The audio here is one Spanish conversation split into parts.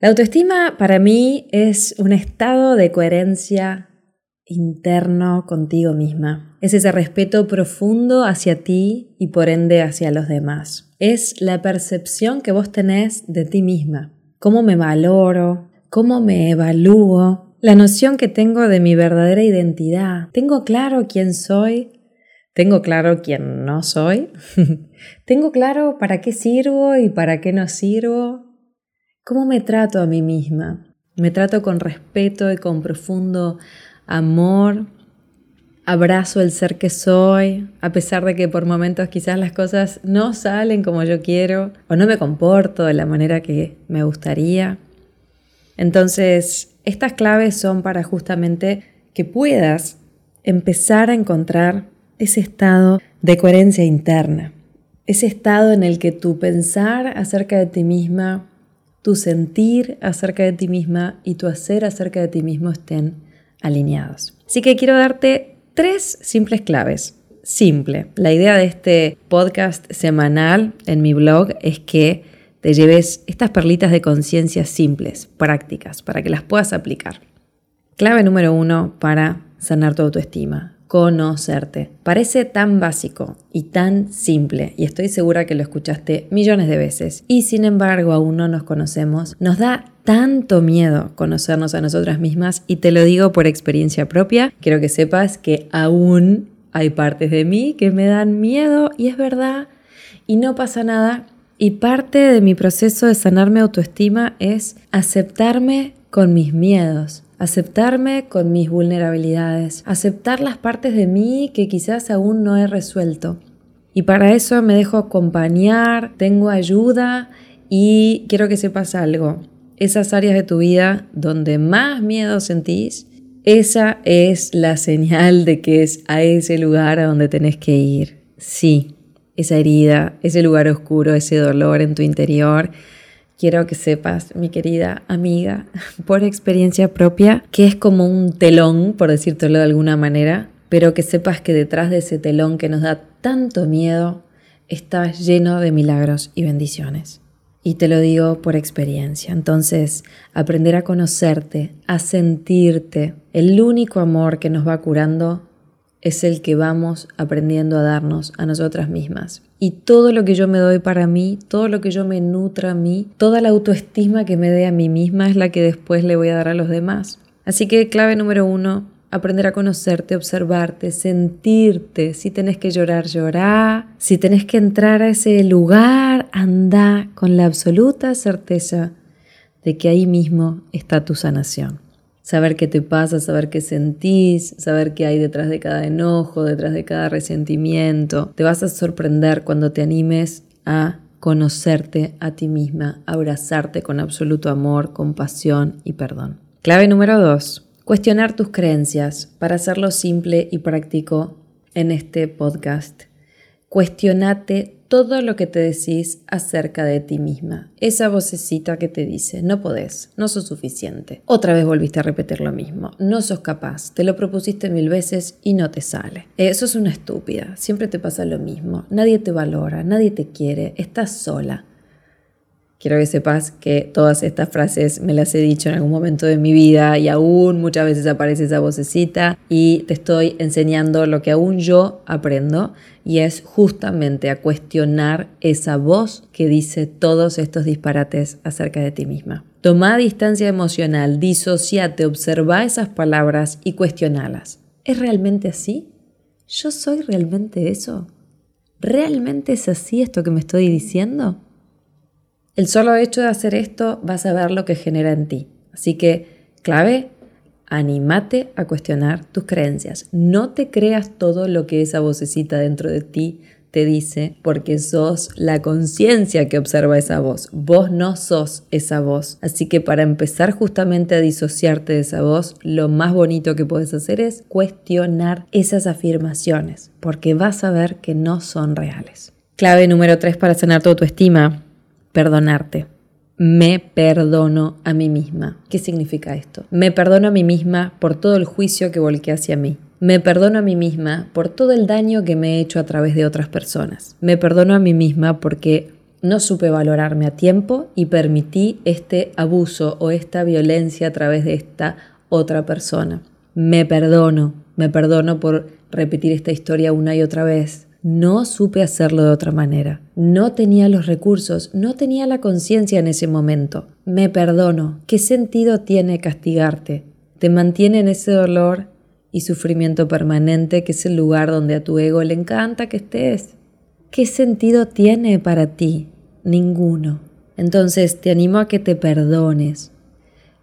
La autoestima para mí es un estado de coherencia interno contigo misma. Es ese respeto profundo hacia ti y por ende hacia los demás. Es la percepción que vos tenés de ti misma. Cómo me valoro, cómo me evalúo, la noción que tengo de mi verdadera identidad. Tengo claro quién soy, tengo claro quién no soy. tengo claro para qué sirvo y para qué no sirvo. ¿Cómo me trato a mí misma? Me trato con respeto y con profundo amor. Abrazo el ser que soy, a pesar de que por momentos quizás las cosas no salen como yo quiero o no me comporto de la manera que me gustaría. Entonces, estas claves son para justamente que puedas empezar a encontrar ese estado de coherencia interna, ese estado en el que tu pensar acerca de ti misma tu sentir acerca de ti misma y tu hacer acerca de ti mismo estén alineados. Así que quiero darte tres simples claves. Simple. La idea de este podcast semanal en mi blog es que te lleves estas perlitas de conciencia simples, prácticas, para que las puedas aplicar. Clave número uno para sanar tu autoestima conocerte. Parece tan básico y tan simple, y estoy segura que lo escuchaste millones de veces, y sin embargo aún no nos conocemos. Nos da tanto miedo conocernos a nosotras mismas, y te lo digo por experiencia propia, quiero que sepas que aún hay partes de mí que me dan miedo, y es verdad, y no pasa nada. Y parte de mi proceso de sanarme autoestima es aceptarme con mis miedos, aceptarme con mis vulnerabilidades, aceptar las partes de mí que quizás aún no he resuelto. Y para eso me dejo acompañar, tengo ayuda y quiero que sepas algo. Esas áreas de tu vida donde más miedo sentís, esa es la señal de que es a ese lugar a donde tenés que ir. Sí, esa herida, ese lugar oscuro, ese dolor en tu interior quiero que sepas, mi querida amiga, por experiencia propia, que es como un telón, por decírtelo de alguna manera, pero que sepas que detrás de ese telón que nos da tanto miedo está lleno de milagros y bendiciones. Y te lo digo por experiencia. Entonces, aprender a conocerte, a sentirte, el único amor que nos va curando es el que vamos aprendiendo a darnos a nosotras mismas. Y todo lo que yo me doy para mí, todo lo que yo me nutra a mí, toda la autoestima que me dé a mí misma es la que después le voy a dar a los demás. Así que clave número uno, aprender a conocerte, observarte, sentirte. Si tenés que llorar, llorá. Si tenés que entrar a ese lugar, anda con la absoluta certeza de que ahí mismo está tu sanación saber qué te pasa, saber qué sentís, saber qué hay detrás de cada enojo, detrás de cada resentimiento. Te vas a sorprender cuando te animes a conocerte a ti misma, abrazarte con absoluto amor, compasión y perdón. Clave número dos, cuestionar tus creencias para hacerlo simple y práctico en este podcast. Cuestionate todo lo que te decís acerca de ti misma. Esa vocecita que te dice, no podés, no sos suficiente. Otra vez volviste a repetir lo mismo, no sos capaz, te lo propusiste mil veces y no te sale. Eso es una estúpida, siempre te pasa lo mismo, nadie te valora, nadie te quiere, estás sola. Quiero que sepas que todas estas frases me las he dicho en algún momento de mi vida y aún muchas veces aparece esa vocecita y te estoy enseñando lo que aún yo aprendo y es justamente a cuestionar esa voz que dice todos estos disparates acerca de ti misma. Toma distancia emocional, disociate, observa esas palabras y cuestionalas. ¿Es realmente así? ¿Yo soy realmente eso? ¿Realmente es así esto que me estoy diciendo? El solo hecho de hacer esto vas a ver lo que genera en ti. Así que, clave, anímate a cuestionar tus creencias. No te creas todo lo que esa vocecita dentro de ti te dice porque sos la conciencia que observa esa voz. Vos no sos esa voz. Así que para empezar justamente a disociarte de esa voz, lo más bonito que puedes hacer es cuestionar esas afirmaciones, porque vas a ver que no son reales. Clave número 3 para sanar tu autoestima, perdonarte. Me perdono a mí misma. ¿Qué significa esto? Me perdono a mí misma por todo el juicio que volqué hacia mí. Me perdono a mí misma por todo el daño que me he hecho a través de otras personas. Me perdono a mí misma porque no supe valorarme a tiempo y permití este abuso o esta violencia a través de esta otra persona. Me perdono, me perdono por repetir esta historia una y otra vez. No supe hacerlo de otra manera. No tenía los recursos, no tenía la conciencia en ese momento. Me perdono. ¿Qué sentido tiene castigarte? Te mantiene en ese dolor y sufrimiento permanente que es el lugar donde a tu ego le encanta que estés. ¿Qué sentido tiene para ti? Ninguno. Entonces te animo a que te perdones.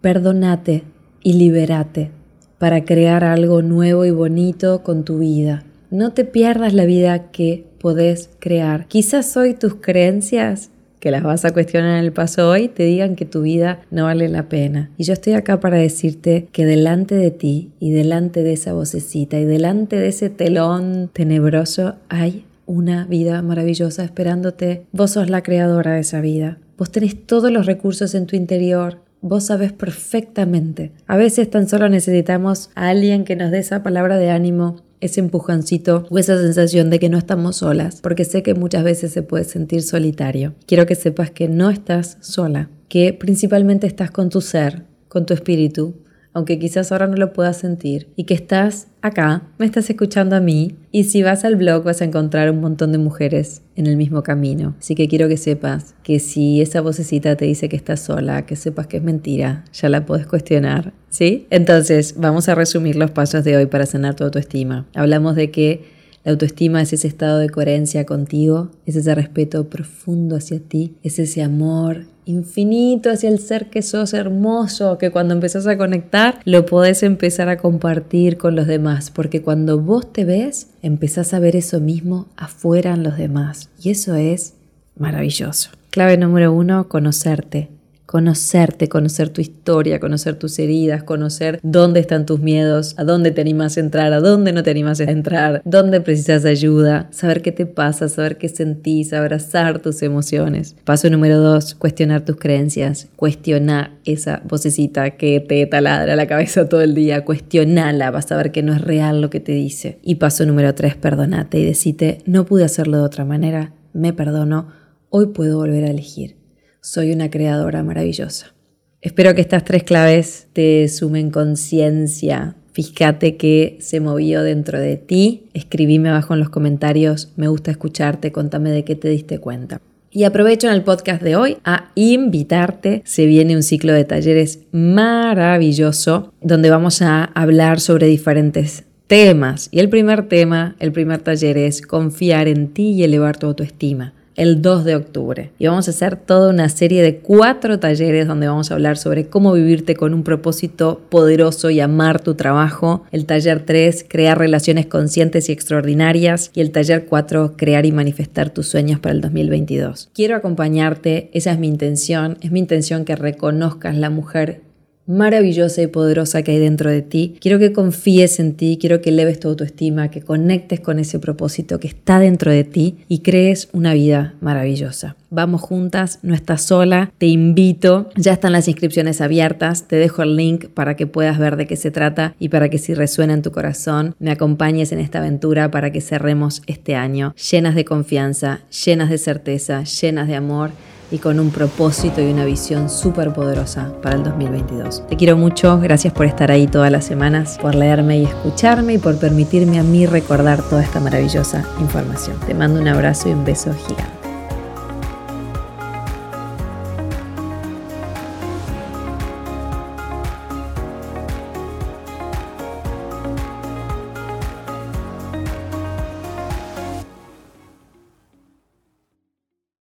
Perdónate y liberate para crear algo nuevo y bonito con tu vida. No te pierdas la vida que podés crear. Quizás hoy tus creencias que las vas a cuestionar en el paso hoy te digan que tu vida no vale la pena. Y yo estoy acá para decirte que delante de ti y delante de esa vocecita y delante de ese telón tenebroso hay una vida maravillosa esperándote. Vos sos la creadora de esa vida. Vos tenés todos los recursos en tu interior. Vos sabes perfectamente. A veces tan solo necesitamos a alguien que nos dé esa palabra de ánimo ese empujoncito o esa sensación de que no estamos solas, porque sé que muchas veces se puede sentir solitario. Quiero que sepas que no estás sola, que principalmente estás con tu ser, con tu espíritu, aunque quizás ahora no lo puedas sentir, y que estás acá, me estás escuchando a mí, y si vas al blog vas a encontrar un montón de mujeres en el mismo camino. Así que quiero que sepas que si esa vocecita te dice que estás sola, que sepas que es mentira, ya la puedes cuestionar, ¿sí? Entonces, vamos a resumir los pasos de hoy para sanar tu autoestima. Hablamos de que la autoestima es ese estado de coherencia contigo, es ese respeto profundo hacia ti, es ese amor infinito hacia el ser que sos hermoso, que cuando empezás a conectar lo podés empezar a compartir con los demás, porque cuando vos te ves, empezás a ver eso mismo afuera en los demás. Y eso es maravilloso. Clave número uno, conocerte conocerte, conocer tu historia, conocer tus heridas, conocer dónde están tus miedos, a dónde te animas a entrar, a dónde no te animas a entrar, dónde precisas ayuda, saber qué te pasa, saber qué sentís, abrazar tus emociones. Paso número dos, cuestionar tus creencias, cuestionar esa vocecita que te taladra la cabeza todo el día, cuestionala, vas a ver que no es real lo que te dice. Y paso número tres, perdonate y decite, no pude hacerlo de otra manera, me perdono, hoy puedo volver a elegir soy una creadora maravillosa. Espero que estas tres claves te sumen conciencia. Fíjate que se movió dentro de ti. Escribime abajo en los comentarios. Me gusta escucharte. Contame de qué te diste cuenta. Y aprovecho en el podcast de hoy a invitarte. Se viene un ciclo de talleres maravilloso donde vamos a hablar sobre diferentes temas. Y el primer tema, el primer taller es confiar en ti y elevar tu autoestima el 2 de octubre. Y vamos a hacer toda una serie de cuatro talleres donde vamos a hablar sobre cómo vivirte con un propósito poderoso y amar tu trabajo. El taller 3, crear relaciones conscientes y extraordinarias. Y el taller 4, crear y manifestar tus sueños para el 2022. Quiero acompañarte, esa es mi intención. Es mi intención que reconozcas la mujer maravillosa y poderosa que hay dentro de ti. Quiero que confíes en ti, quiero que eleves tu autoestima, que conectes con ese propósito que está dentro de ti y crees una vida maravillosa. Vamos juntas, no estás sola, te invito, ya están las inscripciones abiertas, te dejo el link para que puedas ver de qué se trata y para que si resuena en tu corazón, me acompañes en esta aventura para que cerremos este año llenas de confianza, llenas de certeza, llenas de amor y con un propósito y una visión súper poderosa para el 2022. Te quiero mucho, gracias por estar ahí todas las semanas, por leerme y escucharme y por permitirme a mí recordar toda esta maravillosa información. Te mando un abrazo y un beso gigante.